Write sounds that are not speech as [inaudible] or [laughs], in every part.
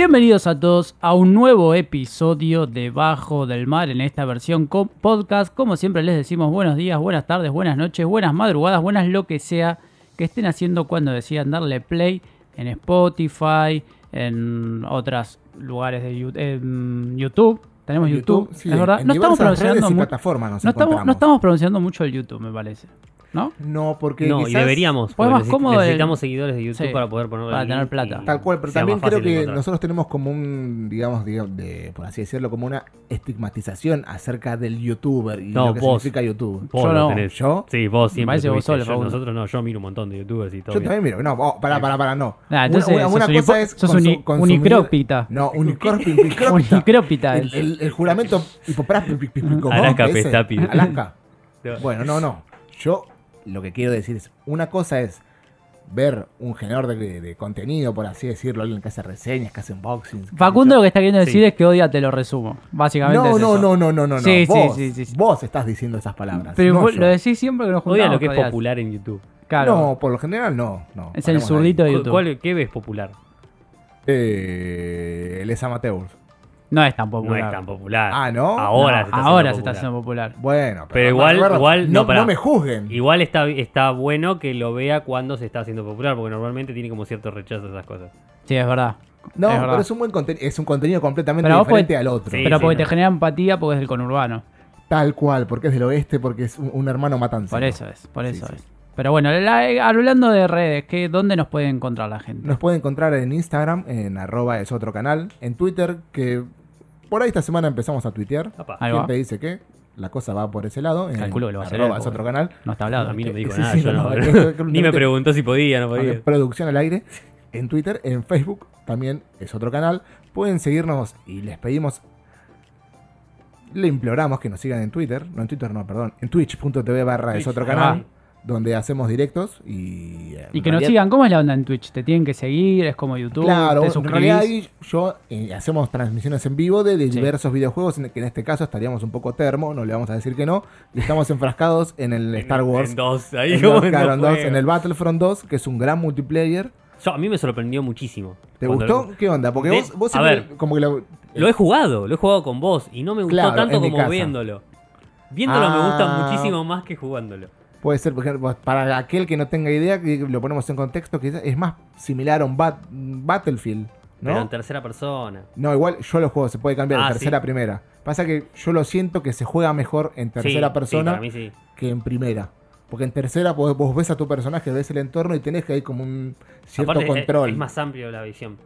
Bienvenidos a todos a un nuevo episodio de Bajo del Mar en esta versión con podcast. Como siempre les decimos buenos días, buenas tardes, buenas noches, buenas madrugadas, buenas lo que sea que estén haciendo cuando decidan darle play en Spotify, en otros lugares de YouTube. Tenemos En YouTube, sí, es verdad. No estamos pronunciando No estamos, no estamos pronunciando mucho el YouTube, me parece. ¿No? No, porque No, y deberíamos. Pues porque más cómodo el- necesitamos seguidores de YouTube Sí, para poder ponerlo para tener plata. Tal cual, pero también creo que encontrar. nosotros tenemos como un, digamos, digamos, de, por así decirlo, como una estigmatización acerca del youtuber y No, lo que vos. significa YouTube. Vos Yo lo no. tenés. ¿Yo? Sí, vos siempre. parece vos solo, Yo- nosotros no, yo miro un montón de youtubers y todo. Yo bien. también miro. No, oh, para, para, para, no. Ah, entonces una, una sos un cosa es sos consumir- unicrópita. No, unicrópita. Unicrópita. El, el, el juramento. Alaska Pestapi. Alaska. No. Bueno, no, no. Yo lo que quiero decir es, una cosa es ver un generador de, de contenido, por así decirlo, alguien que hace reseñas, que hace unboxings. Facundo lo que está queriendo decir Sí. es que odia te lo resumo. Básicamente. No, es no, eso. no, no, no, no, no. Sí, sí, vos, sí, sí, sí. vos estás diciendo esas palabras. Pero no vos lo decís siempre que nos juntamos. Odia lo que es popular en YouTube. Claro. No, por lo general no. no es el zurdito de ¿Cu- YouTube. cuál- ¿Qué ves popular? Eh, él es amateur. No es tan No popular. es tan popular. Ah, ¿no? Ahora No, se está ahora haciendo se está popular. haciendo popular. Bueno, Pero no, igual- no, igual- no, no, no me juzguen. Igual está, está bueno que lo vea cuando se está haciendo popular, porque normalmente tiene como cierto rechazo a esas cosas. Sí, es verdad. No, es verdad. pero es un buen contenido, es un contenido completamente Pero diferente podés- al otro. Sí, Pero sí, porque no. te genera empatía porque es del conurbano. Tal cual, porque es del oeste, porque es un, un hermano matanza. Por eso es, por eso sí. es. Pero bueno, la- hablando de redes, ¿qué, ¿dónde nos puede encontrar la gente? Nos puede encontrar en Instagram, en arroba es otro canal, en Twitter, que por ahí esta semana empezamos a tuitear. Apa. Ahí ¿Quién va. te dice que la cosa va por ese lado? En Calculo que lo va a hacer arroba él, es porque- otro canal. No está hablado. A mí no me dijo [laughs] Sí, nada. sí, yo no, no- [laughs] es que- ni me preguntó si podía, no podía. Producción al aire. En Twitter, en Facebook también es otro canal. Pueden seguirnos y les pedimos, le imploramos que nos sigan en Twitter. No en Twitter, no, perdón. En twitch.tv barra es otro ahí canal. Donde hacemos directos y... en Y que nos sigan, ¿cómo es la onda en Twitch? ¿Te tienen que seguir? ¿Es como YouTube? Claro, ¿Te en realidad ahí yo eh, hacemos transmisiones en vivo de, de Sí. diversos videojuegos, en, que en este caso estaríamos un poco termo, no le vamos a decir que no, y estamos enfrascados en el Star Wars. En dos, ahí en, como dos, en claro, en dos, juegos. en el Battlefront 2, que es un gran multiplayer. Yo- a mí me sorprendió muchísimo. ¿Te gustó? ¿Qué onda? Porque De- vos, vos a siempre ver, como que lo, Lo he jugado, lo he jugado con vos y no me gustó Claro, tanto como viéndolo. Viéndolo me gusta Ah. muchísimo más que jugándolo. Puede ser, por ejemplo, para aquel que no tenga idea, lo ponemos en contexto, que es más similar a un Bat- Battlefield, Pero en ¿no? tercera persona. No, igual yo lo juego, se puede cambiar Ah, de tercera a primera. Pasa que yo lo siento que se juega mejor en tercera Sí, persona Sí, que en primera. Porque en tercera vos, vos ves a tu personaje, ves el entorno y tenés que hay como un cierto Aparte, es- control. Es, más amplio la visión.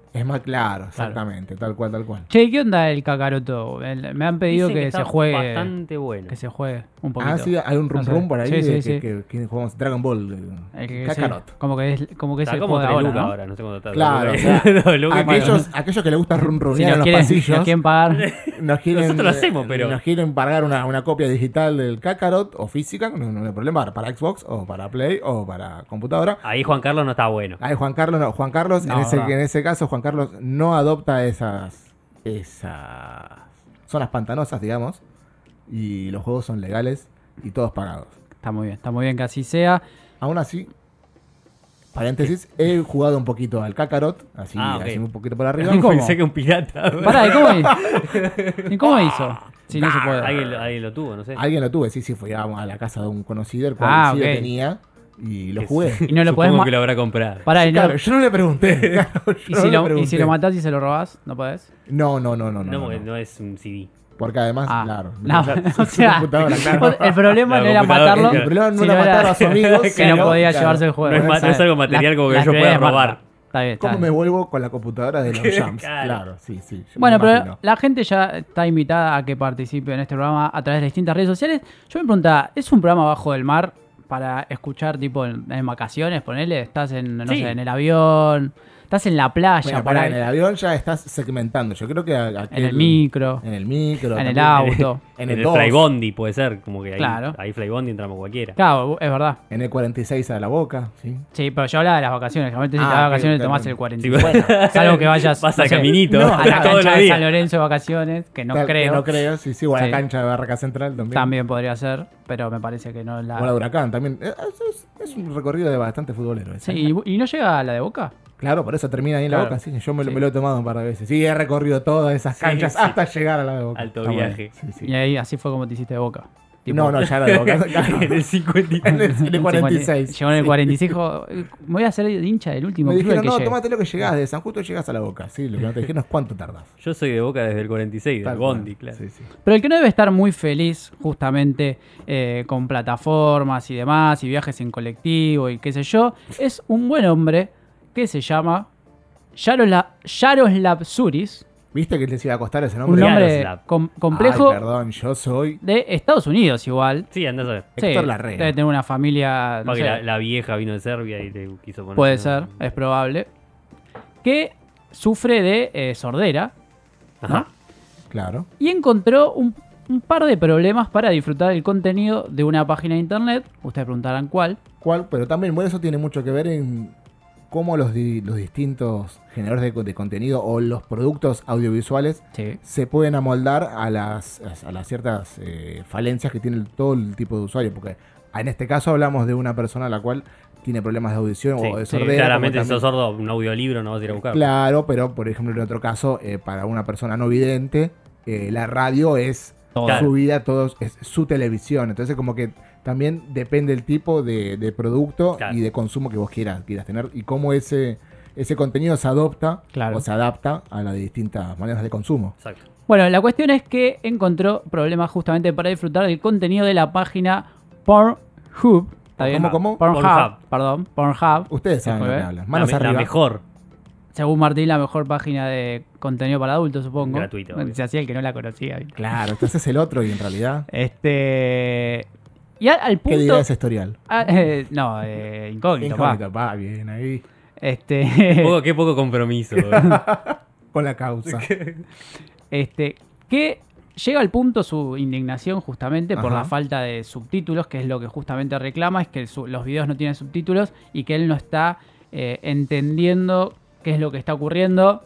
claro, exactamente, tal cual, tal cual. Che, ¿qué onda el cacaroto? El- me han pedido Dicen que, está se juegue. Bastante bueno. Que se juegue un poquito. Ah, sí, hay un rum No sé. rum por ahí Sí, de sí, que, sí. que- que jugamos Dragon Ball. eh, El como que es, como que es el como juego de 3 ahora, ¿no? ahora, no sé cuánto está. Claro, o sea, [laughs] lucas. Aquellos, aquellos que les gusta run Si runear nos en los quieren, si pasillos, nos quieren pagar. [laughs] nos quieren, Nosotros lo hacemos, eh, pero- nos quieren pagar una, una copia digital del Kakarot o física, no, no hay problema, para Xbox o para Play o para computadora. Ahí Juan Carlos no está bueno. Ahí Juan Carlos, no, Juan Carlos, No, en, ese, verdad. en ese caso, Juan Carlos no adopta esas, esas zonas pantanosas, digamos, y los juegos son legales y todos pagados. Está muy bien, está muy bien que así sea. Aún así, paréntesis, he jugado un poquito al Kakarot, así, Ah, así un poquito por arriba. ¿Y [laughs] cómo? Pensé que un pirata. Pará, ¿y cómo, [laughs] ¿y cómo hizo? Si no se puede. Alguien, lo- alguien lo tuvo, no sé. Alguien lo tuve, sí, sí, fui a, la casa de un conocido, el cual Ah, sí lo ok. tenía, y lo jugué. Y no lo podés Supongo que lo habrá comprado. Pará, y no- Claro, yo no le pregunté. [laughs] claro, yo y, no si le lo, y pregunté. si lo matás y se lo robás, ¿no podés? No, no, no, no, no. No, no, porque no. no es un CD. Porque además, Ah, claro. [laughs] no, claro, [laughs] o su sea, computadora, claro. el problema La no era computadora, matarlo, el problema no sino era matar a su amigo, que sino, no podía claro, llevarse el juego. No es ma- no es algo material como que yo pueda robar. Está bien, está ¿Cómo me bien. vuelvo con la computadora de los jams? Claro. claro, sí, sí. yo Bueno, pero imagino. la gente ya está invitada a que participe en este programa a través de distintas redes sociales. Yo me preguntaba, ¿es un programa bajo del mar para escuchar tipo en, en vacaciones? Ponele, estás en, no Sí. sé, en el avión, estás en la playa, Bueno, por pará, ahí, en el avión ya estás segmentando. Yo creo que a- en aquel- el micro, En el micro. en el auto. En En el [laughs] el 2. Flybondi puede ser, como que ahí, Claro. ahí Flybondi entramos cualquiera. Claro, es verdad. En el 46 a la boca, sí. Sí, pero yo hablaba de las vacaciones. Generalmente si Ah, te vas vacaciones claro. tomás el Sí, 40. bueno. Salvo que vayas [laughs] Vas no sé, caminito no, a la [laughs] cancha de. San Lorenzo de vacaciones, que no Tal- que creo. No creo, sí, sí. O a la Sí. cancha de Barraca Central también. También podría ser, pero me parece que no es la. O la Huracán también. Eh, Es, es- es un recorrido de bastante futbolero. ese. Sí, y, y no llega a la de Boca? Claro, por eso termina ahí en la Claro. boca, sí. Yo me, lo- Sí. me lo he tomado un par de veces. Sí, he recorrido todas esas canchas sí. hasta llegar a la de boca. Alto Está bueno. viaje. Sí, sí. Y ahí así fue como te hiciste de boca. Tipo, No, no, ya era de boca. [laughs] en el 50. en el, en el 46. Llegó en el Sí. 46 dijo, "Eh, me voy a hacer hincha del último Me dijeron, que no, llegue". tomate lo que llegás, de San Justo llegás a la boca. Sí, lo que no te dijeron es cuánto tardás. Yo soy de Boca desde el 46, del. Bondi, claro. Sí, sí. Pero el que no debe estar muy feliz justamente eh, con plataformas y demás, y viajes en colectivo y qué sé yo, es un buen hombre que se llama Yaroslav, Yaroslav Suris, ¿Viste que les iba a costar ese un nombre? nombre Yaroslav. com- complejo Ay, perdón, yo soy de Estados Unidos igual. Sí, andás a ver. Héctor Sí, Larrea. Debe tener una familia, no Porque sé, la, la vieja vino de Serbia y le quiso poner. puede ser, nombre. es probable, que sufre de eh, sordera Ajá. Claro. y encontró un, un par de problemas para disfrutar el contenido de una página de internet. Ustedes preguntarán cuál. ¿Cuál? Pero también, bueno, eso tiene mucho que ver en cómo los, di- los distintos generadores de, co- de contenido o los productos audiovisuales Sí. se pueden amoldar a las, a las ciertas eh, falencias que tiene todo el tipo de usuario. Porque en este caso hablamos de una persona a la cual tiene problemas de audición Sí, o de sí, sordera. claramente, si sos sordo, un audiolibro no vas a ir a buscar. Claro, pero por ejemplo, en otro caso, eh, para una persona no vidente, eh, la radio es su vida, todo es su televisión. Entonces, como que también depende el tipo de, de producto Claro. y de consumo que vos quieras, quieras tener y cómo ese, ese contenido se adopta Claro. o se adapta a las distintas maneras de consumo. Exacto. Bueno, la cuestión es que encontró problemas justamente para disfrutar del contenido de la página Pornhub. ¿Está bien? ¿Cómo, cómo? Pornhub, Pornhub. perdón, Pornhub. Ustedes saben Sí, lo que hablan. La, Manos la arriba. mejor. Según Martín, la mejor página de contenido para adultos, supongo. Gratuito. Se hacía el que no la conocía. Claro, entonces es el otro y en realidad, Este. Y al, al ¿qué dirá punto. ese historial? ah, [laughs] eh, no, eh, incógnito, pa. Incógnito, va bien ahí. Este. [laughs] Poco, qué poco compromiso. [laughs] Con la causa. Este, que llega al punto su indignación justamente por Ajá. la falta de subtítulos, que es lo que justamente reclama, es que su- los videos no tienen subtítulos y que él no está eh, entendiendo qué es lo que está ocurriendo.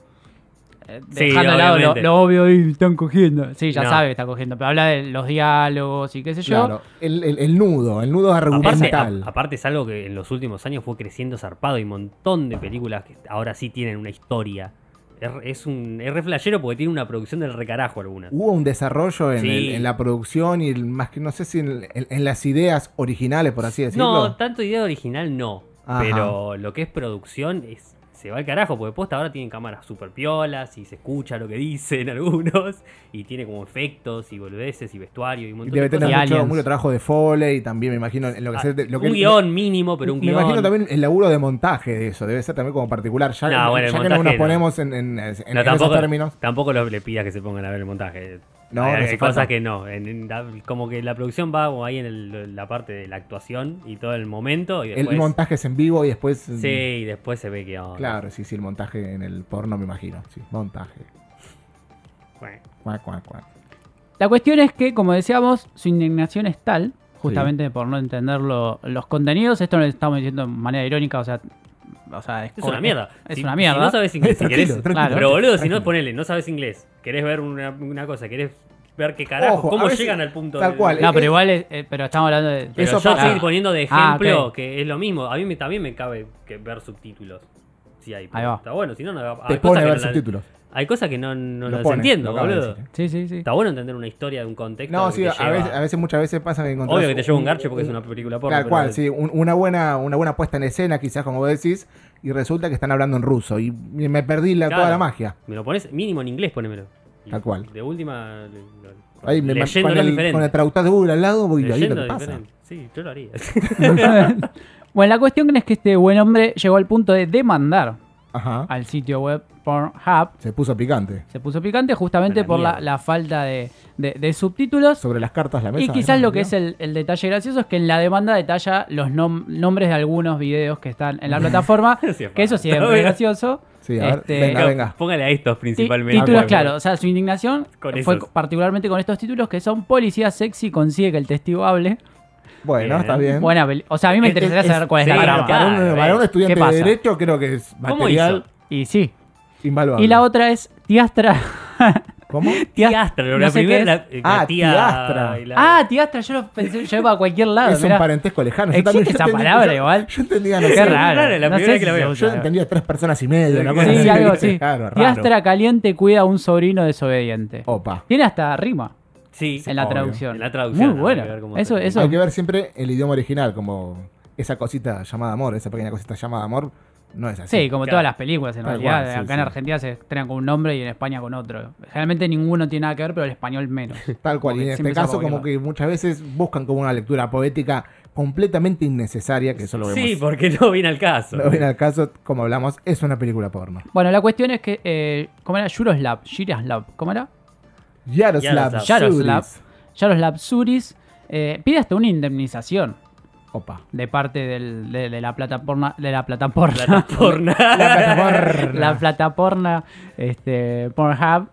Eh, Sí, dejando de lado lo, obvio y están cogiendo. Sí, ya No. sabe que está cogiendo, pero habla de los diálogos y qué sé yo. Claro, el, el- el nudo, el nudo Aparte, argumental. a- aparte es algo que en los últimos años fue creciendo zarpado y un montón de películas que ahora sí tienen una historia. Es, es un es re flashero porque tiene una producción del recarajo algunas. Hubo un desarrollo en, Sí. el- en la producción y el- más que no sé si en, en- en las ideas originales, por así decirlo. No, tanto idea original no. Ajá. Pero lo que es producción es, se va al carajo, porque posta ahora tienen cámaras super piolas y se escucha lo que dicen [laughs] algunos. Y tiene como efectos y boludeces y vestuario y un Y montón debe de tener. Y mucho, trabajo de Foley también, me imagino, en lo que, Ah, se- de- lo que un guion mínimo, pero un me guion. imagino también el laburo de montaje de eso, debe ser también como particular. Ya, No, bueno, ya que montaje nos no. ponemos en, en- en No, tampoco, términos. tampoco lo- le pidas que se pongan a ver el montaje. No, hay no hay cosas que no. en- en la- como que la producción va como ahí en el- la parte de la actuación y todo el momento. Y después, El montaje es en vivo y después. Sí, y después se ve que. onda. Claro, sí, sí, el montaje en el porno me imagino. Sí, montaje. Bueno, Cuac, cuac, cuac. La cuestión es que, como decíamos, su indignación es tal, justamente por no entender lo- los contenidos. Esto lo estamos diciendo de manera irónica, o sea. O sea, es una mierda. Es Si- una mierda. Si no sabes inglés, si [laughs] querés. tranquilo. Pero boludo, si no ponele, no sabes inglés, querés ver una, una cosa, querés ver qué carajo, Ojo, cómo llegan al punto tal del- cual, No, pero igual, es- eh, pero estamos hablando de. Pero Eso yo pasa. estoy poniendo de Ah, ejemplo ok. que es lo mismo. A mí me, también me cabe que ver subtítulos. Si hay. Ahí va. Está bueno, si no, no Te pone ver subtítulos. Hay cosas que no, no Lo las pone, entiendo, lo de boludo. Sí, sí, sí. Está bueno entender una historia de un contexto. No, sí, a lleva- veces, a veces, muchas veces pasa que encontrás Obvio que te lleva un un- garche porque es una película porno. Tal cual, sí, un- una buena, una buena puesta en escena, quizás como vos decís, y resulta que están hablando en ruso. Y me perdí la, Claro. toda la magia. Me lo pones mínimo en inglés, ponémelo. Y Tal cual. De última. Ahí me con el, con el traductor de Google al lado, voy ahí lo Leyendo que pasa. diferente. Sí, yo lo haría. [laughs] [laughs] bueno, la cuestión es que este buen hombre llegó al punto de demandar Ajá. al sitio web Pornhub. Se puso picante. Se puso picante justamente la por la, falta de, de- de subtítulos. Sobre las cartas la mesa. Y quizás lo que es el, el detalle gracioso es que en la demanda detalla los nom- nombres de algunos videos que están en la plataforma. [laughs] Sí, que eso siempre es [laughs] gracioso. Sí, a ver, Este, venga, venga. Póngale a estos principalmente. títulos, Ah, claro. O sea, su indignación Con fue esos. particularmente con estos títulos que son Policía Sexy consigue que el testigo hable. Bueno, Bien. está bien. Buena peli- O sea, a mí me Es- interesaría es- saber cuál es sí, la trama. para un, Claro, para un eh. estudiante ¿Qué de derecho creo que es ¿Cómo material hizo? Y sí. invaluable. Y la otra es Tiastra. ¿Cómo? [laughs] Tiastra, no la sé primera. qué es. la Ah, tía- Tiastra. la- Ah, tiastra, yo lo pensé, yo iba a cualquier lado. es un mirá. parentesco lejano. Yo ¿Existe también- yo esa entendí- palabra yo- igual? Yo entendía, no Qué sé. raro. raro, la no sé que la veo. Yo entendía tres personas y medio. una cosa Sí, así, algo así. Claro. Tiastra caliente cuida a un sobrino desobediente. Opa. Tiene hasta rima Sí, en la obvio. traducción. En la traducción, Muy buena. hay que ver cómo Eso, eso Hay que ver siempre el idioma original, como esa cosita llamada amor, esa pequeña cosita llamada amor, no es así. Sí, como Claro. todas las películas en Tal realidad. cual, sí, Acá en. Argentina se estrenan con un nombre y en España con otro. Generalmente ninguno tiene nada que ver, pero el español menos. [laughs] Tal cual. Como Y en este caso, como que muchas veces buscan como una lectura poética completamente innecesaria, que eso lo vemos. Sí, porque no viene al caso. No viene al caso, como hablamos, es una película porno. Bueno, la cuestión es que, eh, ¿cómo era? Yuroslav, ¿cómo era? Yaroslav Yaroslav. Yaroslav. Suris. Yaroslav Suris eh, pide hasta una indemnización Opa. de parte del- de, de la plataforma de la plataforma [laughs] Plataforma. La plataforma. la plataforma este, Pornhub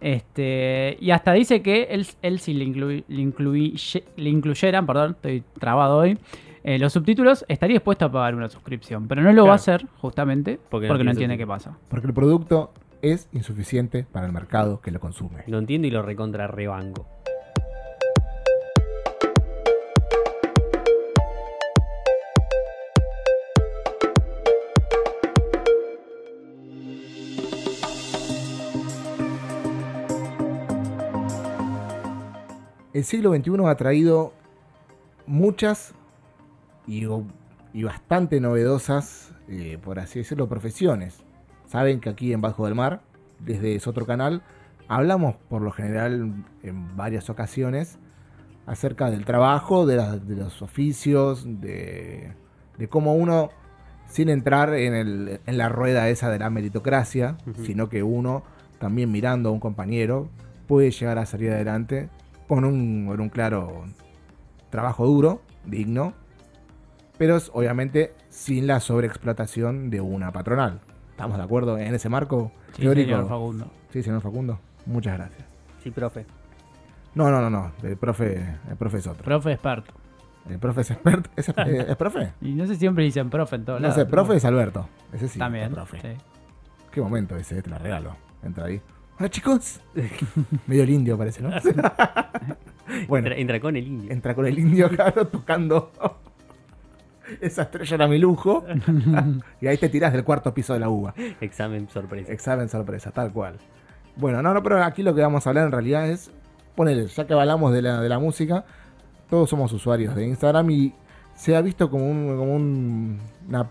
este, y hasta dice que él, él si le, inclui- le, incluye- le incluyeran, perdón, estoy trabado hoy, eh, los subtítulos, estaría dispuesto a pagar una suscripción, pero no lo va a hacer justamente Porque porque, no entiende qué pasa. Porque el producto es insuficiente para el mercado que lo consume. Lo entiendo y lo recontra rebanco. El siglo XXI ha traído muchas y, y bastante novedosas, eh, por así decirlo, profesiones. Saben que aquí en Bajo del Mar, desde ese otro canal, hablamos por lo general en varias ocasiones acerca del trabajo, de, la- de los oficios, de, de cómo uno, sin entrar en, el- en la rueda esa de la meritocracia, sino que uno, también mirando a un compañero, puede llegar a salir adelante con un, con un claro trabajo duro, digno, pero es, obviamente sin la sobreexplotación de una patronal. ¿Estamos de acuerdo en ese marco Sí, teórico? señor Facundo. Sí, señor Facundo. Muchas gracias. Sí, profe. No, no, no, no. El profe, el profe es otro. Profe experto. El profe es experto. ¿Es, eh, ¿es profe? [laughs] Y no sé, siempre dicen profe en todos No lados. sé, profe es Alberto. Ese sí, También. es profe. sí. Qué momento ese, te lo regalo. Entra ahí. Hola chicos. [laughs] Medio el indio parece, ¿no? [laughs] bueno, Entra, entra con el indio. entra con el indio, claro, tocando. Esa estrella era mi lujo. [laughs] [laughs] y ahí te tirás del cuarto piso de la uva. Examen sorpresa. Examen sorpresa, tal cual. Bueno, no, no, pero aquí lo que vamos a hablar en realidad es. Ponele, ya que hablamos de la, de la música, todos somos usuarios de Instagram y se ha visto como, un- como un- una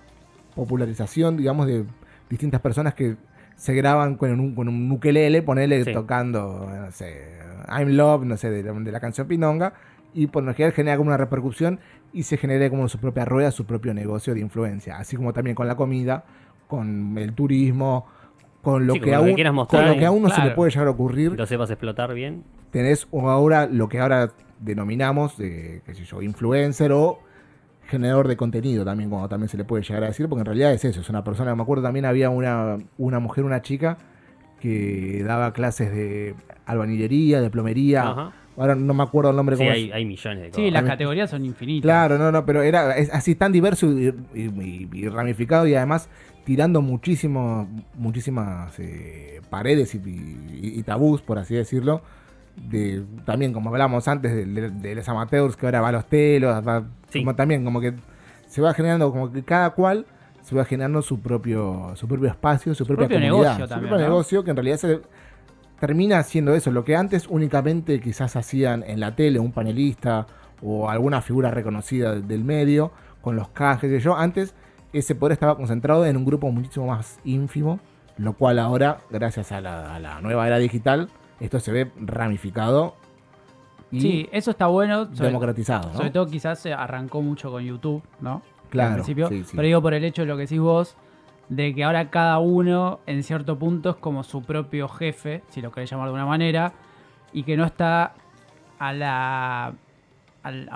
popularización, digamos, de distintas personas que se graban con un, con un ukelele, ponele Sí. tocando, no sé, I'm Love, no sé, de la canción Pinonga, y por lo general genera como una repercusión y se genera como su propia rueda, su propio negocio de influencia, así como también con la comida, con el turismo, con lo Sí, que con lo que con lo que a uno se le puede llegar a ocurrir Lo sepas explotar bien. tenés ahora lo que ahora denominamos, de, qué sé yo, influencer o generador de contenido también, como también se le puede llegar a decir, porque en realidad es eso, es una persona, me acuerdo también había una, una mujer, una chica que daba clases de albañilería, de plomería, Ajá. Ahora no me acuerdo el nombre Sí, cómo hay, es. hay millones de cosas. Sí, las categorías son infinitas. Claro, no, no, pero era es así tan diverso y, y- y- y ramificado y además tirando muchísimo, muchísimas eh, paredes y, y- y tabús, por así decirlo. De, también, como hablamos antes, de, de- de los amateurs que ahora va a los telos, va- Sí. como también, como que se va generando, como que cada cual se va generando su propio, su propio espacio, su, propia propio comunidad, negocio su también, propio ¿no? negocio que en realidad se termina haciendo eso, lo que antes únicamente quizás hacían en la tele un panelista o alguna figura reconocida del medio con los cajes y yo, antes ese poder estaba concentrado en un grupo muchísimo más ínfimo, lo cual ahora, gracias a la, a la nueva era digital, esto se ve ramificado y Sí, eso está bueno. Sobre, democratizado, ¿no? sobre todo quizás se arrancó mucho con YouTube, ¿no? Claro, Al principio. sí, sí. Pero digo por el hecho de lo que decís vos, de que ahora cada uno en cierto punto es como su propio jefe, si lo querés llamar de una manera, y que no está a la, al-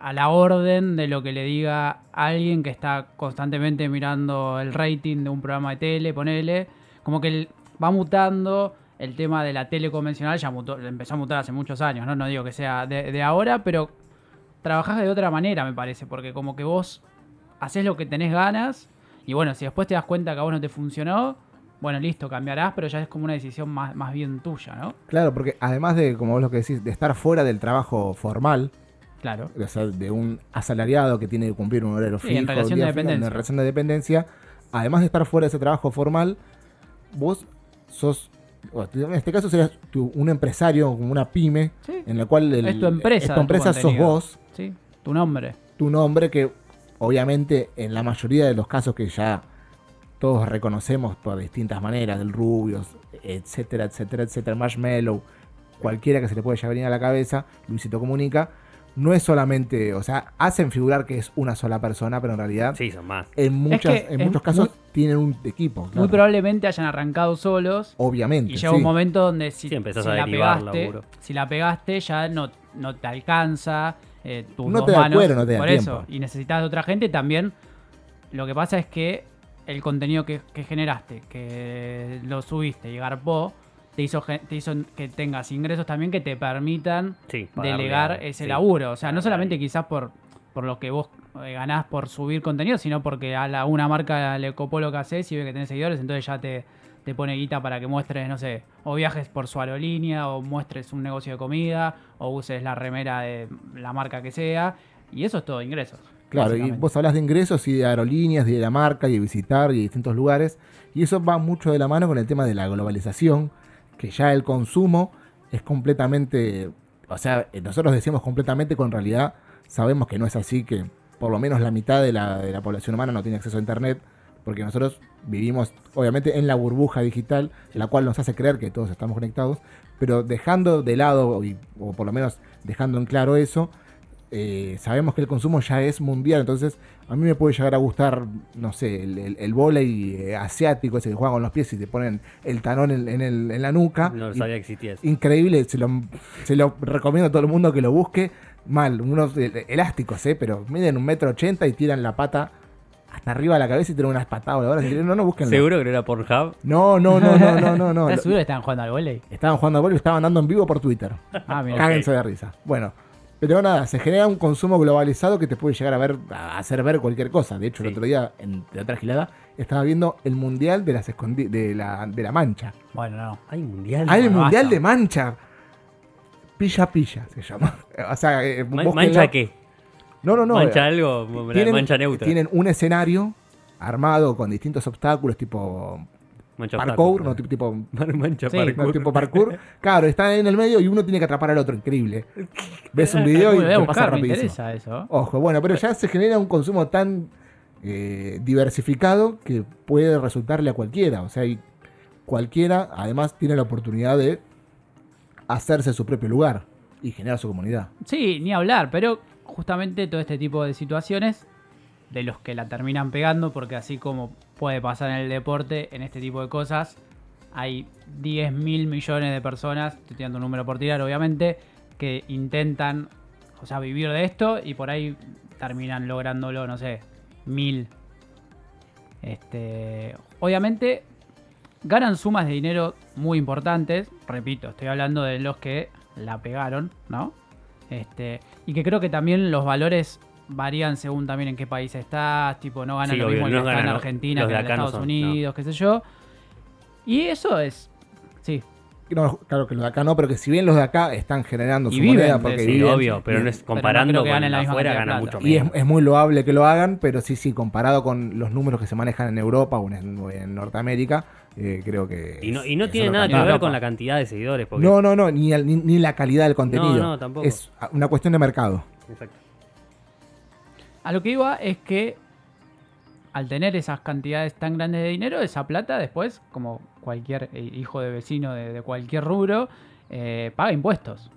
a, la orden de lo que le diga alguien que está constantemente mirando el rating de un programa de tele, ponele, como que va mutando el tema de la tele convencional, ya empezó a mutar hace muchos años, ¿no? No digo que sea de, de ahora, pero trabajás de otra manera, me parece, porque como que vos haces lo que tenés ganas y bueno, si después te das cuenta que a vos no te funcionó, bueno, listo, cambiarás, pero ya es como una decisión más, más bien tuya, ¿no? Claro, porque además de, como vos lo que decís, de estar fuera del trabajo formal, Claro. o sea, de un asalariado que tiene que cumplir un horario Sí, fijo, en relación de dependencia. en relación de dependencia, además de estar fuera de ese trabajo formal, vos sos, en este caso serías un empresario, como una pyme, Sí, en la cual el- Es tu empresa, es tu tu empresa sos vos, sí, tu nombre. tu nombre que obviamente en la mayoría de los casos que ya todos reconocemos por distintas maneras, del Rubios, etcétera, etcétera, etcétera, Marshmallow, cualquiera que se le puede ya venir a la cabeza, Luisito Comunica, no es solamente, o sea, hacen figurar que es una sola persona, pero en realidad Sí, son más. en, muchas, que en es muchos casos muy- tienen un equipo. Muy probablemente hayan arrancado solos Obviamente. y llega sí. un momento donde si, Sí, si a la pegaste, laburo. si la pegaste ya no, no te alcanza, eh, tus No dos te da manos, cuero, no te da por tiempo. eso, y necesitas de otra gente también. Lo que pasa es que el contenido que, que generaste, que lo subiste y garpó, te hizo, te hizo que tengas ingresos también que te permitan Sí, delegar ese sí. laburo. O sea, no solamente quizás por, por lo que vos eh, ganás por subir contenido, sino porque a la, una marca le copó lo que haces y ve que tenés seguidores, entonces ya te, te pone guita para que muestres, no sé, o viajes por su aerolínea, o muestres un negocio de comida, o uses la remera de la marca que sea. Y eso es todo ingresos. Claro, y vos hablas de ingresos y de aerolíneas, y de la marca, y de visitar, y de distintos lugares. Y eso va mucho de la mano con el tema de la globalización, que ya el consumo es completamente, o sea, eh, nosotros decimos completamente, con realidad sabemos que no es así, que por lo menos la mitad de la, de la población humana no tiene acceso a Internet, porque nosotros vivimos obviamente en la burbuja digital, la cual nos hace creer que todos estamos conectados, pero dejando de lado, o por lo menos dejando en claro eso, eh, sabemos que el consumo ya es mundial, entonces a mí me puede llegar a gustar, no sé, el, el, el vóley eh, asiático, ese que juega con los pies y te ponen el talón en, en el- en la nuca. No Y- sabía que existía eso. increíble, se lo, se lo recomiendo a todo el mundo que lo busque. Mal, unos elásticos, ¿eh? pero miden un metro ochenta y tiran la pata hasta arriba de la cabeza y tiran unas patadas voladoras. No, no, búsquenlo. ¿Seguro que no era Pornhub? No, no, no, no, no, no. no. ¿Estás [laughs] seguro que estaban jugando al volei? Estaban jugando al vóley y estaban dando en vivo por Twitter. Ah, mira. Cáguense de risa. Bueno, pero nada, se genera un consumo globalizado que te puede llegar a ver, a hacer ver cualquier cosa. De hecho, el otro día, en de otra gilada, estaba viendo el mundial de las escondi- de la, de la mancha. Bueno, no. Hay mundial. Hay el basta. mundial de mancha. Pilla pilla se llama. [laughs] O sea, eh. ¿Mancha qué? No, no, no. ¿Mancha eh, algo? tienen, mancha neutra. tienen un escenario armado con distintos obstáculos, tipo mancha parkour, no tipo, tipo [laughs] mancha Sí, parkour. No, tipo parkour. Claro, están en el medio y uno tiene que atrapar al otro. Increíble. Ves un [laughs] video y te pasa rapidísimo. interesa eso. Ojo, bueno, pero ya se genera un consumo tan eh, diversificado que puede resultarle a cualquiera. O sea, y cualquiera además tiene la oportunidad de hacerse su propio lugar y generar su comunidad. Sí, ni hablar, pero justamente todo este tipo de situaciones de los que la terminan pegando, porque así como puede pasar en el deporte, en este tipo de cosas, hay 10 mil millones de personas, estoy tirando un número por tirar, obviamente, que intentan, o sea, vivir de esto y por ahí terminan lográndolo, no sé, mil. Este, obviamente ganan sumas de dinero muy importantes, repito, estoy hablando de los que la pegaron, ¿no? Este, y que creo que también los valores varían según también en qué país estás, tipo no ganan Sí, lo obvio, mismo el no que está en. Argentina Los que en no Estados son, Unidos, qué sé yo. Y eso es, sí, No, claro que los de acá no, pero que si bien los de acá están generando Y su viven moneda porque. Sí, viven, obvio, pero no es comparando con la afuera gana mucho Y es, menos. es muy loable que lo hagan, pero sí, sí, comparado con los números que se manejan en Europa o en, o en Norteamérica, eh, creo que. Y no, y no tiene nada que ver con la cantidad de seguidores. Porque... No, no, no, ni, ni, ni la calidad del contenido. no, tampoco. Es una cuestión de mercado. Exacto. A lo que iba es que al tener esas cantidades tan grandes de dinero, esa plata después, como cualquier eh, hijo de vecino de, de cualquier rubro, eh, paga impuestos.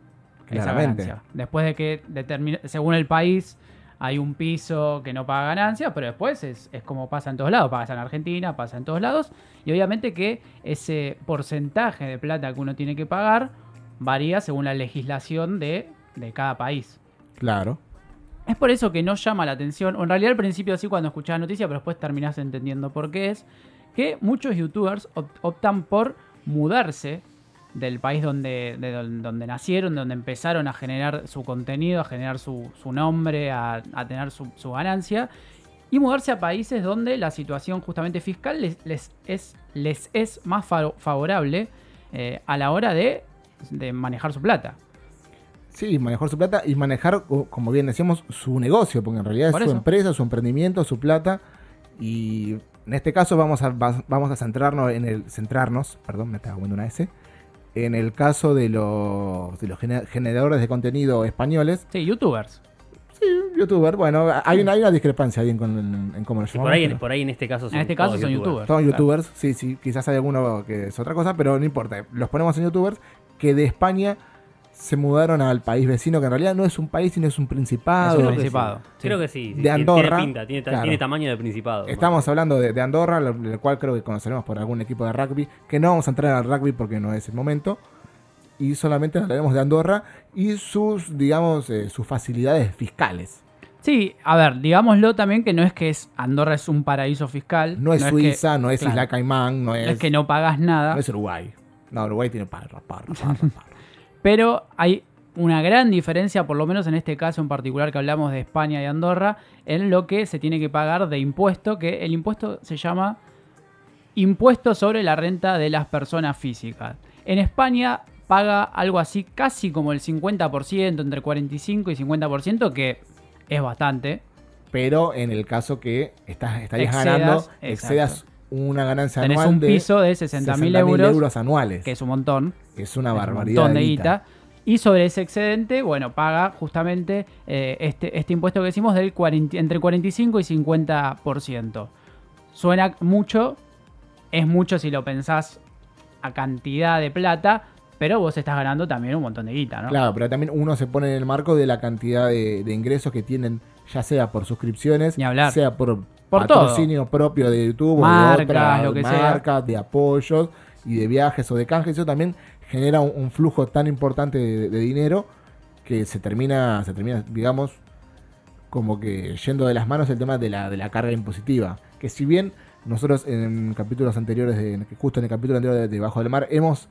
Esa Claramente. ganancia. Después de que según el país hay un piso que no paga ganancia, pero después es, es como pasa en todos lados, pasa en Argentina, pasa en todos lados, y obviamente que ese porcentaje de plata que uno tiene que pagar varía según la legislación de, de cada país. Claro. Es por eso que no llama la atención, o en realidad al principio sí cuando escuchás la noticia, pero después terminás entendiendo por qué es, que muchos youtubers op- optan por mudarse del país donde, de don- donde nacieron, donde empezaron a generar su contenido, a generar su, su nombre, a, a tener su, su ganancia, y mudarse a países donde la situación justamente fiscal les, les es, les es más fa- favorable eh, a la hora de, de manejar su plata. Sí, manejar su plata y manejar, co- como bien decíamos, su negocio, porque en realidad Por es su eso. empresa, su emprendimiento, su plata. Y en este caso vamos a, va- vamos a centrarnos en el. centrarnos, perdón, me estaba comiendo una S. En el caso de los, de los gene- generadores de contenido españoles. Sí, youtubers. Youtuber, bueno, hay una, hay una discrepancia ahí en, con- en cómo lo Sí, llamamos. por, ahí, pero- por ahí en este caso son En este caso todos son youtubers. Son Claro. youtubers, sí, sí, quizás hay alguno que es otra cosa, pero no importa. Los ponemos en youtubers que de España se mudaron al país vecino, que en realidad no es un país, sino es un principado. Es un Creo que sí. principado, sí. Creo que sí. sí, De tiene- Andorra, Tiene pinta, tiene, ta- claro. tiene tamaño de principado. Estamos hablando de, de Andorra, lo, lo cual creo que conoceremos por algún equipo de rugby, que no vamos a entrar al rugby porque no es el momento. Y solamente hablaremos de Andorra y sus, digamos, eh, sus facilidades fiscales. Sí, a ver, digámoslo también que no es que es Andorra es un paraíso fiscal. No es Suiza, no es claro, Isla Caimán, no no es, es que no pagas nada. no es Uruguay. No, Uruguay tiene parra, parra, parra, parra. [laughs] Pero hay una gran diferencia, por lo menos en este caso en particular que hablamos de España y Andorra, en lo que se tiene que pagar de impuesto, que el impuesto se llama impuesto sobre la renta de las personas físicas. En España paga algo así casi como el 50%, entre 45 y 50%, que es bastante. Pero en el caso que estás, estarías Excedas, ganando, exacto. excedas una ganancia Tenés anual un de piso de 60.000 euros, anuales. que es un montón. es una es un barbaridad. montón de guita. Y sobre ese excedente, bueno, paga justamente eh, este, este impuesto que decimos del 40 entre 45 y 50%. Suena mucho, es mucho si lo pensás a cantidad de plata, pero vos estás ganando también un montón de guita, ¿no? Claro, pero también uno se pone en el marco de la cantidad de, de ingresos que tienen, ya sea por suscripciones, Ni hablar. sea por, Por patrocinio propio de YouTube, Marcas, de otras lo que sea. marcas, de apoyos y de viajes o de canjes. Eso también genera un, un flujo tan importante de, de dinero que se termina, se termina, digamos, como que yendo de las manos el tema de la, de la carga impositiva. Que si bien nosotros en capítulos anteriores, de, justo en el capítulo anterior de Debajo del Mar, hemos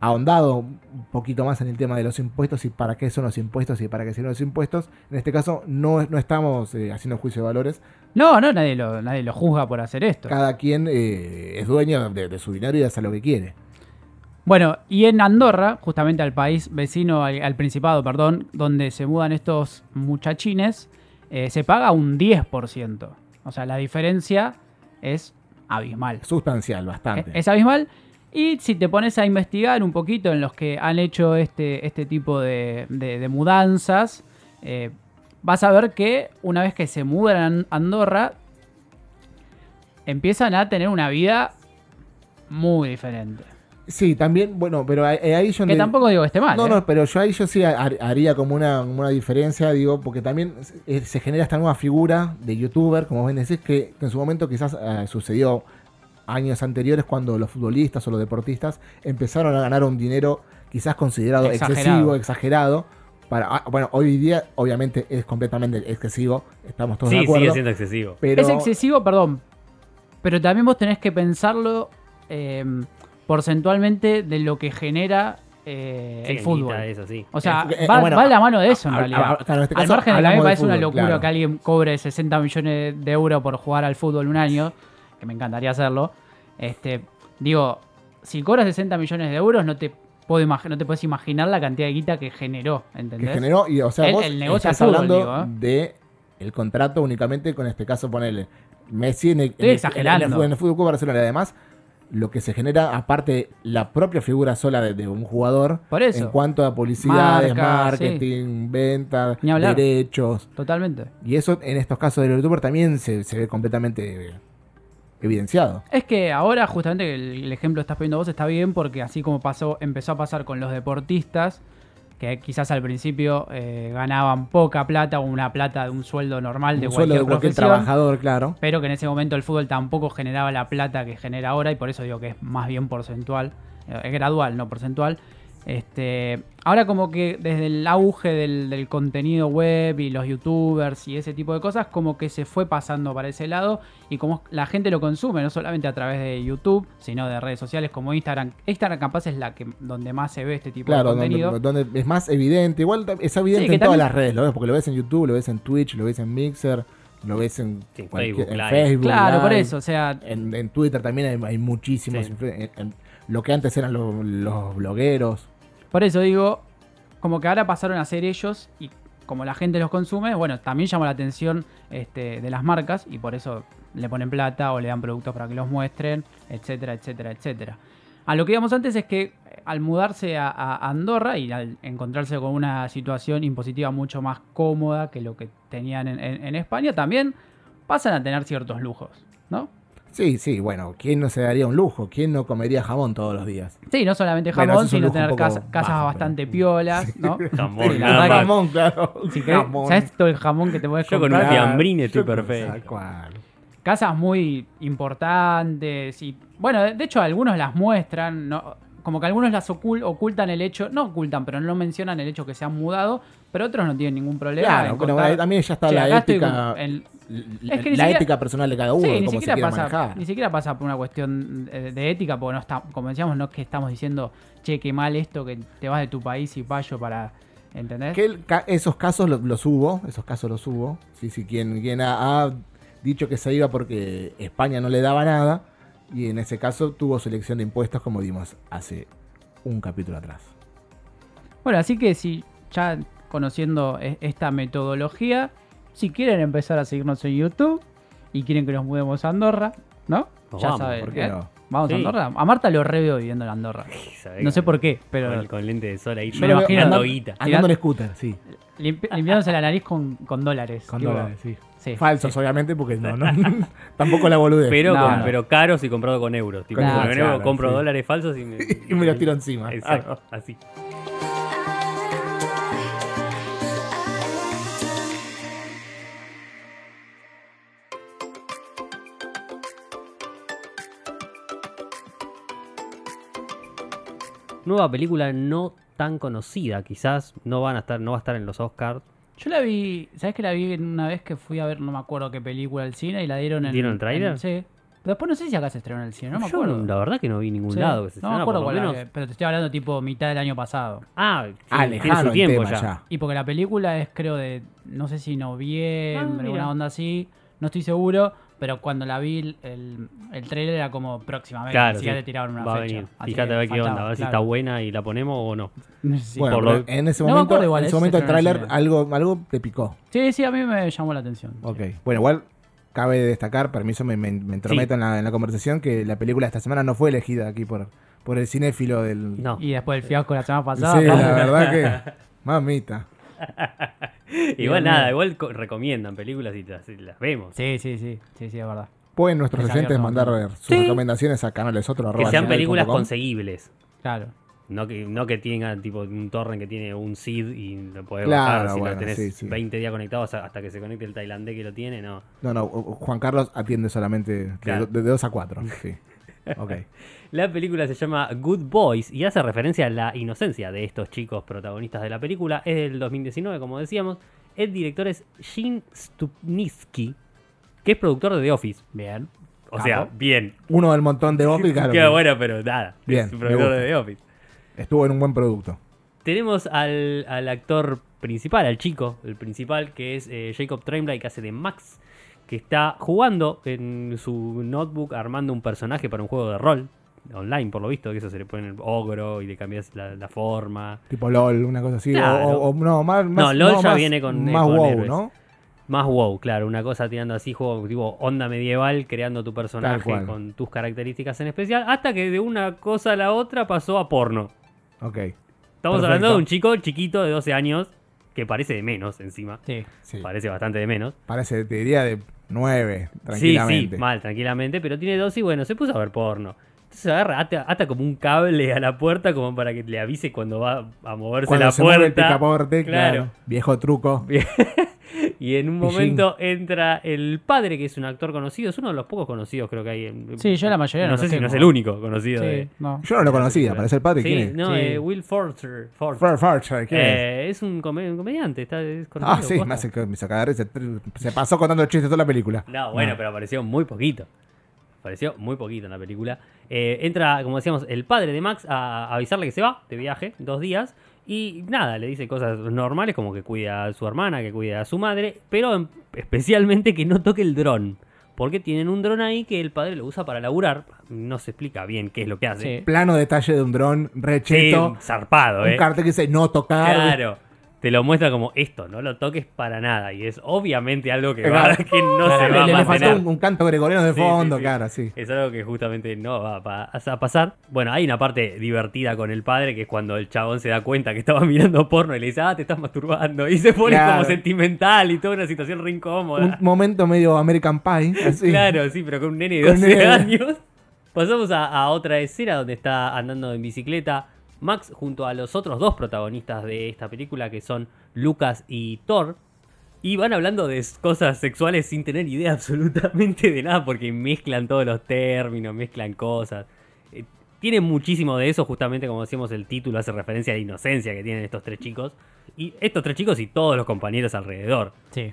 ahondado un poquito más en el tema de los impuestos y para qué son los impuestos y para qué sirven los impuestos. En este caso no, no estamos eh, haciendo juicio de valores. No, no, nadie lo, nadie lo juzga por hacer esto. Cada quien eh, es dueño de, de su dinero y hace lo que quiere. Bueno, y en Andorra, justamente al país vecino, al, al Principado, perdón, donde se mudan estos muchachines, eh, se paga un 10%. O sea, la diferencia es abismal. Sustancial, bastante. Es abismal. Y si te pones a investigar un poquito en los que han hecho este, este tipo de, de- de mudanzas, eh, vas a ver que una vez que se mudan a Andorra, empiezan a tener una vida muy diferente. Sí, también, bueno, pero ahí, ahí yo... Que tampoco digo que esté mal. No, ¿eh? no, pero yo ahí yo sí har- haría como una, una diferencia, digo, porque también se- se genera esta nueva figura de youtuber, como ven decís, que, que en su momento quizás eh, sucedió años anteriores cuando los futbolistas o los deportistas empezaron a ganar un dinero quizás considerado Exagerado. excesivo, exagerado. Para, ah, bueno, hoy día obviamente es completamente excesivo, estamos todos de Sí, acuerdo. sigue siendo excesivo. pero Es excesivo, perdón. Pero también vos tenés que pensarlo eh, porcentualmente de lo que genera eh, Sí, el fútbol. guita es así. O sea, Eh, va, bueno, va a la mano de eso en a- a- realidad. a- claro, en este Al caso margen de que a mí me de parece una locura claro. que alguien cobre 60 millones de euros por jugar al fútbol un año, que me encantaría hacerlo. Este, digo, si cobras 60 millones de euros, no te puedo no te puedes imaginar la cantidad de guita que generó, que ¿entendés? generó y o sea El- vos el negocio estás fútbol, hablando digo, de el contrato únicamente con este caso ponerle Messi en el, Estoy en el- exagerando. en el, fútbol- en el Fútbol Club Barcelona y además lo que se genera aparte la propia figura sola de, de un jugador Por eso. en cuanto a publicidades, Marca, marketing, ventas, Ni hablar. derechos Totalmente. y eso en estos casos del youtuber también se, se ve completamente eh, evidenciado. Es que ahora justamente el, el ejemplo que estás poniendo vos está bien porque así como pasó, empezó a pasar con los deportistas, que quizás al principio eh, ganaban poca plata o una plata de un sueldo normal de un sueldo cualquier de cualquier trabajador, claro. pero que en ese momento el fútbol tampoco generaba la plata que genera ahora y por eso digo que es más bien porcentual, eh, es gradual, no porcentual. Este, ahora como que desde el auge del, del contenido web y los youtubers y ese tipo de cosas, como que se fue pasando para ese lado y como la gente lo consume, no solamente a través de YouTube, sino de redes sociales como Instagram. Instagram capaz es la que donde más se ve este tipo Claro, de contenido. donde, donde es más evidente. Igual es evidente en todas las redes, lo ves, porque lo ves en YouTube, lo ves en Twitch, lo ves en Mixer, lo ves en, Sí, Facebook en Live. Facebook Claro, por eso, o sea, En, en Twitter también hay, hay muchísimos. Sí. influ- en- en lo que antes eran los, los blogueros. Por eso digo, como que ahora pasaron a ser ellos y como la gente los consume, bueno, también llama la atención este, de las marcas y por eso le ponen plata o le dan productos para que los muestren, etcétera, etcétera, etcétera. A lo que íbamos antes es que eh, al mudarse a, Andorra y al encontrarse con una situación impositiva mucho más cómoda que lo que tenían en, en- en España, también pasan a tener ciertos lujos, ¿no? Sí, sí, bueno, ¿quién no se daría un lujo? ¿Quién no comería jamón todos los días? Sí, no solamente jamón, sino tener casa- casas bajo, bastante pero- piolas, ¿no? [laughs] Jamón, Sí, claro. Si querés- jamón. ¿Sabes todo el jamón que te puedes Yo con comprar? un fiambrín estoy perfecto. Casas muy importantes y... Bueno, de de hecho algunos las muestran, ¿no? Como que algunos las ocul- ocultan el hecho, no ocultan, pero no mencionan el hecho que se han mudado, pero otros no tienen ningún problema. Claro, en bueno, también ya está "Che, la ética, la, Es que la siquiera- ética personal de cada uno, Sí, ni cómo siquiera, pasa, manejar. ni siquiera pasa por una cuestión de, de ética, porque no está, como decíamos, no es que estamos diciendo, che, qué mal esto que te vas de tu país y payo para... ¿Entendés? Que el esos casos lo- los hubo, esos casos los hubo. Sí, sí, quien, quien ha, ha dicho que se iba porque España no le daba nada. Y en ese caso tuvo su elección de impuestos, como dimos hace un capítulo atrás. Bueno, así que si ya conociendo e- esta metodología, si quieren empezar a seguirnos en YouTube y quieren que nos mudemos a Andorra, ¿no? Nos ya vamos, saben. ¿Por qué ¿eh? no? Vamos Sí. a Andorra. A Marta lo reveo viviendo en Andorra. No sé por qué, pero Con, con lente de sol ahí. Me lo imagino dando andando- guita. Andando en scooter, sí. limpi- limpiándose la nariz con, con dólares. Con dólares, sí. sí, Falsos, sí. obviamente, porque no, no [laughs] [laughs] tampoco la boludez. Pero, No, con- no. pero caros y comprado con euros. Tipo, Claro, con euros claro, compro sí. dólares falsos y me, [laughs] Y me los tiro encima. Exacto, así. Nueva película no tan conocida, quizás no van a estar, no va a estar en los Oscars. Yo la vi, ¿sabes que la vi una vez que fui a ver, no me acuerdo qué película al cine y la dieron en. ¿Dieron el tráiler? en- Sí. Después no sé si acá se estrenó en el cine, no me Yo acuerdo. la verdad que no vi ningún Sí. lado. Que se no me acuerdo cuál era, menos- pero te estoy hablando tipo mitad del año pasado. Ah, sí, Ah, tiene su el tiempo tema ya. ya. Y porque la película es, creo, de, no sé si Ah, noviembre, mira. una onda así, no estoy seguro, pero cuando la vi, el, el, el trailer era como próximamente, Claro, siquiera sí. te tiraron una va a fecha. venir. Fíjate a ver qué faltaba, onda, a ver si está buena y la ponemos o no. [laughs] Sí. Bueno, por pero lo- en ese momento, igual, en ese momento el el cine. algo, algo te picó. sí, sí, a mí me llamó la atención. Ok. Bueno, igual cabe destacar, permiso, me, me, me entrometo Sí. en, la, en la conversación, que la película de esta semana no fue elegida aquí por, por el cinéfilo del... No. Y después del fiasco de la semana pasada. Sí, la verdad que... [laughs] Mamita. [laughs] [laughs] igual Bien, nada, bien. igual co- recomiendan películas y las, vemos. sí, sí, sí, sí, sí, es verdad. Pueden nuestros Es oyentes mandar ¿no? ver sus Sí. recomendaciones a canales otro que sean películas conseguibles. Claro. No que, no que tengan tipo un torrent que tiene un seed y lo podés Claro, bajar si bueno, lo tenés sí, sí. 20 días conectados hasta que se conecte el tailandés que lo tiene, no. No, no, Juan Carlos atiende solamente de, Claro. de 2 a 4. [laughs] Sí. Ok. [laughs] La película se llama Good Boys y hace referencia a la inocencia de estos chicos protagonistas de la película. Es del 2019, como decíamos. El director es Jim Stupnitsky, que es productor de The Office. Bien. O Capo. sea, bien. Uno del montón de Office, claro. [laughs] Que bueno, pero nada. Bien, es productor de The Office. Estuvo en un buen producto. Tenemos al, al actor principal, al chico, el principal, que es eh, Jacob Tremblay, que hace de Max, que está jugando en su notebook armando un personaje para un juego de rol, online por lo visto, que eso se le pone el ogro y le cambias la, la forma. Tipo LOL, una cosa así. Claro. O, no, más, más- No, LOL ya más- viene con- Más con WoW, héroes. ¿no? Más wow, claro, una cosa tirando así, juego tipo onda medieval, creando tu personaje con tus características en especial, hasta que de una cosa a la otra pasó a porno. Ok. Estamos Perfecto. hablando de un chico chiquito de 12 años, que parece de menos encima, Sí. Sí. parece bastante de menos. Parece, te diría de 9, Sí, tranquilamente. sí, mal, tranquilamente, pero tiene 12 y bueno, se puso a ver porno. Entonces agarra, ata, ata como un cable a la puerta como para que le avise cuando va a moverse Cuando la se mueve el puerta. picaporte, claro. Claro. Viejo truco. [laughs] y en un momento entra el padre, que es un actor conocido, es uno de los pocos conocidos creo que hay. En, Sí, yo la mayoría no No sé los si no es tengo. el único conocido. Sí, de- no. Yo no lo conocía, parece el padre. Sí, ¿Quién es? no, Sí. eh, Will Forster. Forster. Farcher, ¿quién es? Eh, es un, come- un comediante, está es conocido. Ah, sí, me hace que me cagar. Se, se pasó contando chistes toda la película. No, bueno, pero apareció muy poquito. Apareció muy poquito en la película. Eh, entra, como decíamos, el padre de Max a, a avisarle que se va de viaje, dos días. Y nada, le dice cosas normales como que cuida a su hermana, que cuida a su madre, pero en- especialmente que no toque el dron. Porque tienen un dron ahí que el padre lo usa para laburar. No se explica bien qué es lo que hace. Sí. Plano detalle de un dron Sí, recheto. zarpado, un eh. cartel que dice no tocar. Claro. Te lo muestra como esto, no lo toques para nada. Y es obviamente algo que, Claro. va, que no Claro, se Le, va a le faltó un, un canto gregoriano de Sí, fondo, sí, sí. claro, sí. Es algo que justamente no va a, pa- a pasar. Bueno, hay una parte divertida con el padre que es cuando el chabón se da cuenta que estaba [laughs] mirando porno y le dice, ah, te estás masturbando. Y se pone Claro. como sentimental y toda una situación re incómoda. Un momento medio American Pie. Así. Claro, sí, pero con un nene de Con 12 nene. años. Pasamos a, a otra escena donde está andando en bicicleta Max junto a los otros dos protagonistas de esta película que son Lucas y Thor. Y van hablando de cosas sexuales sin tener idea [laughs] absolutamente de nada porque mezclan todos los términos, mezclan cosas. Eh, tiene muchísimo de eso, justamente como decíamos el título hace referencia a la inocencia que tienen estos tres chicos. Y estos tres chicos y todos los compañeros alrededor Sí.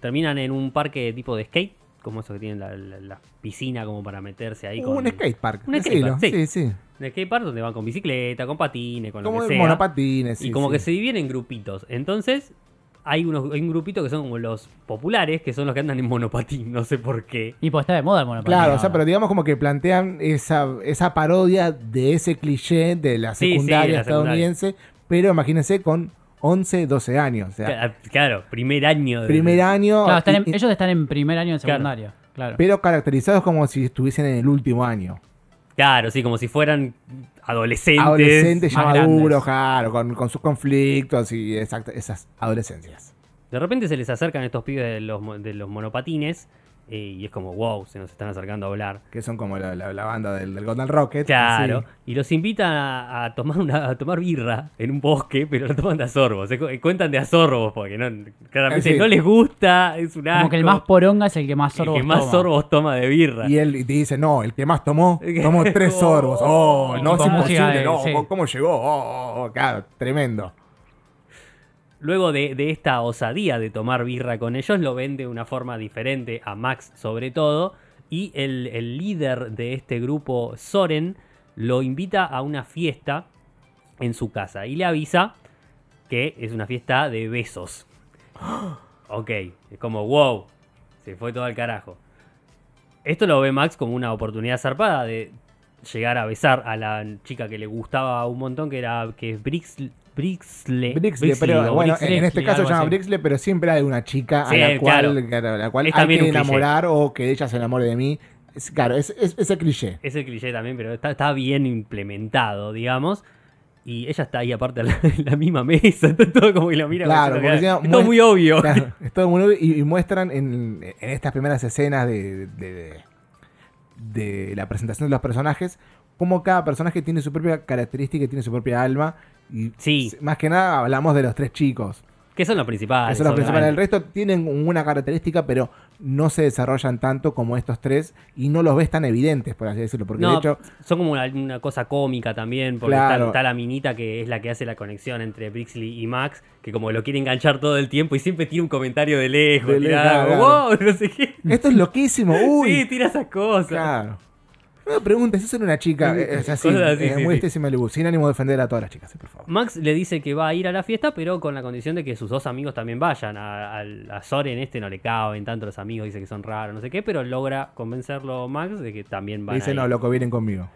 terminan en un parque tipo de skate, como eso que tienen la, la- la piscina como para meterse ahí con Un skatepark. Un decilo. skatepark, sí. sí, sí. Un skatepark donde van con bicicleta, con patines, con Como lo que sea. monopatines. y sí, como sí. que se dividen en grupitos. Entonces, hay, unos, hay un grupito que son como los populares, que son los que andan en monopatín, no sé por qué. Y pues está de moda el monopatín. Claro, o sea, pero digamos como que plantean esa, esa parodia de ese cliché de la Sí, sí, secundaria la secundaria. estadounidense, pero imagínense con 11, 12 años. O sea, Cla- Claro, primer año. de- primer año, Claro, están en- y- y- ellos están en primer año de Claro. secundaria. Claro. pero caracterizados como si estuviesen en el último año. Claro, sí, como si fueran adolescentes. Adolescentes ya maduros, claro, con, con sus conflictos y exacto, esas adolescencias. De repente se les acercan estos pibes de los, de los monopatines y es como, wow, se nos están acercando a hablar. Que son como la, la- la banda del, del Golden Rocket. Claro, sí. y los invitan a, a tomar una, a tomar birra en un bosque, pero lo toman de a sorbos. Se cu- cuentan de a sorbos porque no, claramente Sí. no les gusta, es un Como que el asco. más poronga es el que más El sorbos que más toma. sorbos toma de birra. Y él te dice, no, el que más tomó, [laughs] tomó tres sorbos. Oh, no, es imposible, no, sí. ¿cómo llegó? Oh, oh, oh, claro, tremendo. Luego de, esta osadía de tomar birra con ellos, lo ven de una forma diferente a Max sobre todo. Y el, el líder de este grupo, Soren, lo invita a una fiesta en su casa y le avisa que es una fiesta de besos. [gasps] Ok, es como, wow, se fue todo al carajo. Esto lo ve Max como una oportunidad zarpada de llegar a besar a la chica que le gustaba un montón, que era que es Brix, Brixle. Brixley, Brixley pero bueno, en este caso se llama así. Brixley, pero siempre hay una chica Sí, a la cual, claro. a la cual hay que cliché. enamorar o que ella se enamore de mí. Es, claro, es, es ese cliché. Es el cliché también, pero está, está bien implementado, digamos. Y ella está ahí aparte en la, [laughs] misma mesa, [laughs] está todo como que lo mira. Claro, porque que- es todo muy obvio. Claro, [laughs] es todo muy obvio, y, y muestran en, en estas primeras escenas de, de- de- de la presentación de los personajes cómo cada personaje tiene su propia característica y tiene su propia alma. Y Sí. más que nada hablamos de los tres chicos. Que son los principales. Eso es lo principal. El resto tienen una característica, pero no se desarrollan tanto como estos tres y no los ves tan evidentes, por así decirlo. Porque de hecho, son como una, una cosa cómica también, porque Claro. está, está la minita que es la que hace la conexión entre Brixley y Max, que como lo quiere enganchar todo el tiempo y siempre tira un comentario de lejos, De tira lejos, algo, claro. wow, [laughs] no sé qué. esto es loquísimo. Uy, Sí, tira esas cosas. claro. No me preguntes, eso era una chica. eh, Es así, Cosas así, eh, sí, muy Malibu, sin ánimo de defender a todas las chicas, sí, por favor. Max le dice que va a ir a la fiesta, pero con la condición de que sus dos amigos también vayan. A, a, a Soren este no le caben tanto los amigos, dice que son raros, no sé qué, pero logra convencerlo Max de que también van Dice, a ir. no, loco, vienen conmigo.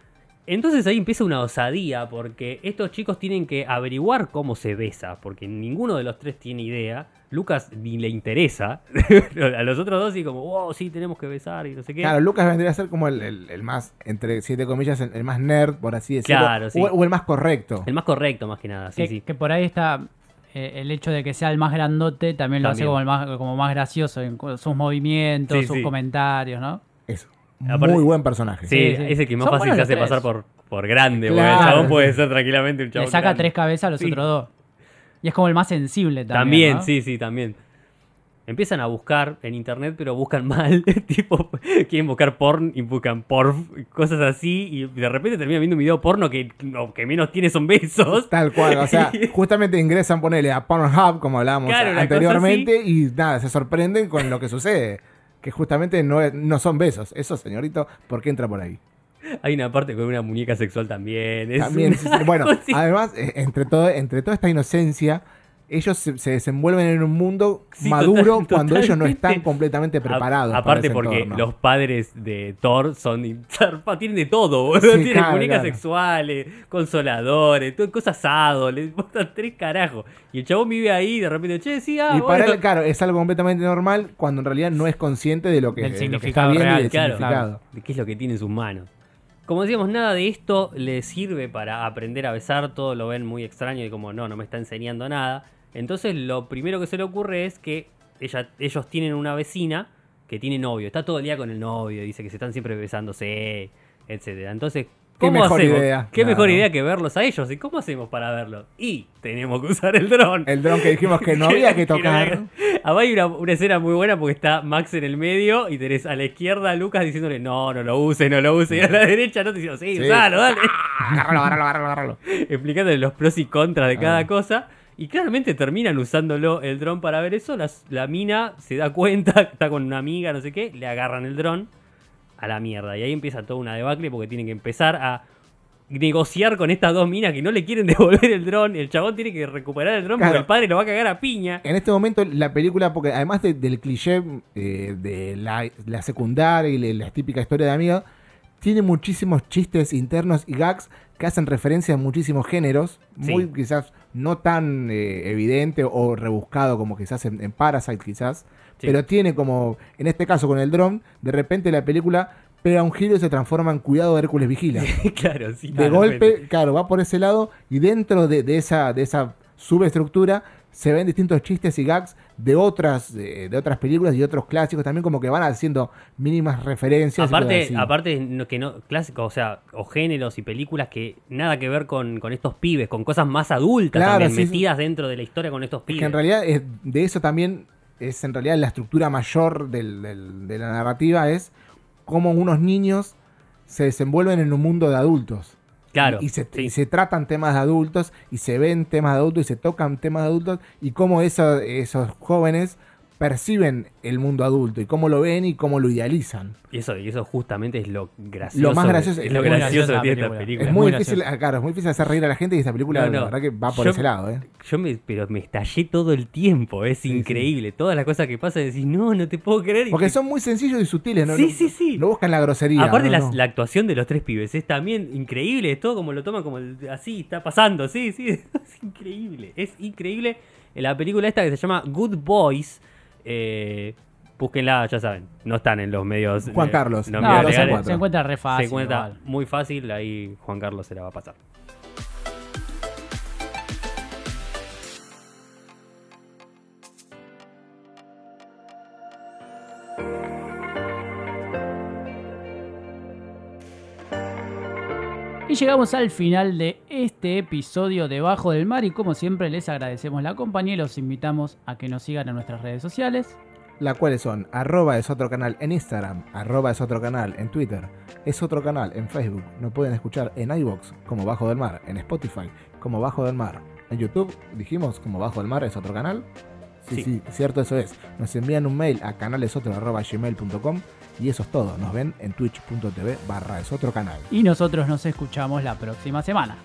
Entonces ahí empieza una osadía, porque estos chicos tienen que averiguar cómo se besa, porque ninguno de los tres tiene idea. Lucas ni le interesa. [laughs] a los otros dos sí como, wow, sí, tenemos que besar y no sé qué. Claro, Lucas vendría a ser como el, el- el más, entre siete comillas, el, el más nerd, por así decirlo. Claro, sí. o, o el más correcto. El más correcto, más que nada, sí, que, sí. que por ahí está eh, el hecho de que sea el más grandote también lo hace como, el más, como más gracioso en sus movimientos, Sí, sus sí. comentarios, ¿no? Aparte- Muy buen personaje. Sí, Sí, sí. es el que más Son fácil se hace tres. pasar por, por grande, porque Claro. el chabón puede ser tranquilamente un chabón Le saca grande. tres cabezas a los Sí. otros dos. Y es como el más sensible también. También, ¿no? sí, sí, también. Empiezan a buscar en internet, pero buscan [laughs] mal. tipo, quieren buscar porn y buscan porf, cosas así. Y de repente terminan viendo un video porno que lo que menos tiene son besos. Tal cual, o sea, [laughs] justamente ingresan, ponele a Pornhub, como hablábamos Claro, anteriormente, y nada, se sorprenden con lo que sucede. Que justamente no, no son besos. Eso, señorito, ¿por qué entra por ahí? Hay una parte con una muñeca sexual también. es También, una sí, sí. bueno, además, eh, entre, todo, entre toda esta inocencia, ellos se, se desenvuelven en un mundo Sí, maduro total- cuando ellos no están completamente preparados. A- aparte porque entorno. los padres de Thor son [laughs] tienen de todo. Sí, tienen claro, muñecas claro. sexuales, consoladores, todo, cosas asado, les botan [laughs] tres carajos. Y el chabón vive ahí y de repente, che, sí, ah, y para él, claro, es algo completamente normal cuando en realidad no es consciente de lo que, Del de lo que significado está real, y del claro. significado. de qué es lo que tiene en sus manos. Como decíamos, nada de esto le sirve para aprender a besar, todo lo ven muy extraño y como no, no me está enseñando nada. Entonces lo primero que se le ocurre es que ella, ellos tienen una vecina que tiene novio, está todo el día con el novio, dice que se están siempre besándose, etcétera. Entonces, Qué ¿cómo mejor hacemos? idea, Qué claro. mejor idea que verlos a ellos. ¿Y cómo hacemos para verlos? Y tenemos que usar el dron. El dron que dijimos que no había que [laughs] tocar. Abajo hay una, una escena muy buena porque está Max en el medio y tenés a la izquierda a Lucas diciéndole no, no lo use, no lo use. Y a la derecha no te diciendo, sí, Sí. usalo, dale. [laughs] agárralo, agárralo, agárralo. [laughs] Explicándole los pros y contras de cada Ah. cosa. Y claramente terminan usándolo el dron para ver eso. Las- la mina se da cuenta, [laughs] está con una amiga, no sé qué, le agarran el dron a la mierda. Y ahí empieza toda una debacle porque tienen que empezar a negociar con estas dos minas que no le quieren [laughs] devolver el dron. El chabón tiene que recuperar el dron porque Claro. el padre lo va a cagar a piña. En este momento la película, porque además de- del cliché eh, de la, la secundaria y la, la típica historia de amiga, tiene muchísimos chistes internos y gags que hacen referencia a muchísimos géneros, Sí. muy quizás no tan eh, evidente o rebuscado como quizás en, en Parasite quizás, Sí. pero tiene como, en este caso con el dron, de repente la película pega un giro y se transforma en Cuidado Hércules Vigila. [laughs] claro, sí. de golpe, claro, va por ese lado y dentro de, de esa, de esa subestructura se ven distintos chistes y gags de otras, de, de otras películas y otros clásicos también como que van haciendo mínimas referencias. Aparte, aparte no- que no, clásicos, o sea, o géneros y películas que nada que ver con, con estos pibes, con cosas más adultas Claro, también, sí, sí. metidas dentro de la historia con estos Es pibes. que en realidad es- de eso también es en realidad la estructura mayor del- del- de la narrativa es cómo unos niños se desenvuelven en un mundo de adultos. Claro. Y se, sí. y se tratan temas de adultos, y se ven temas de adultos, y se tocan temas de adultos, y cómo eso- esos jóvenes perciben el mundo adulto, y cómo lo ven y cómo lo idealizan. Y eso, y eso justamente es lo gracioso. Lo más gracioso- es es lo muy gracioso que tiene esta película. es muy difícil, ah, claro, es muy difícil hacer reír a la gente y esta película No, la verdad que va por Yo- ese lado, ¿eh? Yo me, pero me estallé todo el tiempo, es Sí, increíble. Todas las cosas que pasan, decís, no, no te puedo creer. Porque te- son muy sencillos y sutiles, ¿no? Sí, No- sí, sí. No buscan la grosería. Aparte ¿no? la, No. la actuación de los tres pibes es también increíble, es todo como lo toman como así, está pasando, sí, sí, [laughs] es increíble, es increíble. En la película esta que se llama Good Boys, eh, búsquenla, ya saben, no están en los medios. Juan eh, Carlos. los No, medios dos a se, legales. cuatro. se encuentra re fácil. Se encuentra igual. muy fácil, ahí Juan Carlos se la va a pasar. Llegamos al final de este episodio de Bajo del Mar y como siempre les agradecemos la compañía y los invitamos a que nos sigan en nuestras redes sociales. Las cuales son arroba es otro canal en Instagram, arroba es otro canal en Twitter, es otro canal en Facebook. Nos pueden escuchar en iVoox como Bajo del Mar, en Spotify como Bajo del Mar, en YouTube dijimos como Bajo del Mar es otro canal. Sí, Sí. sí, cierto, eso es. Nos envían un mail a canalesotro.gmail.com y eso es todo. Nos ven en twitch.tv barra es otro canal. Y nosotros nos escuchamos la próxima semana.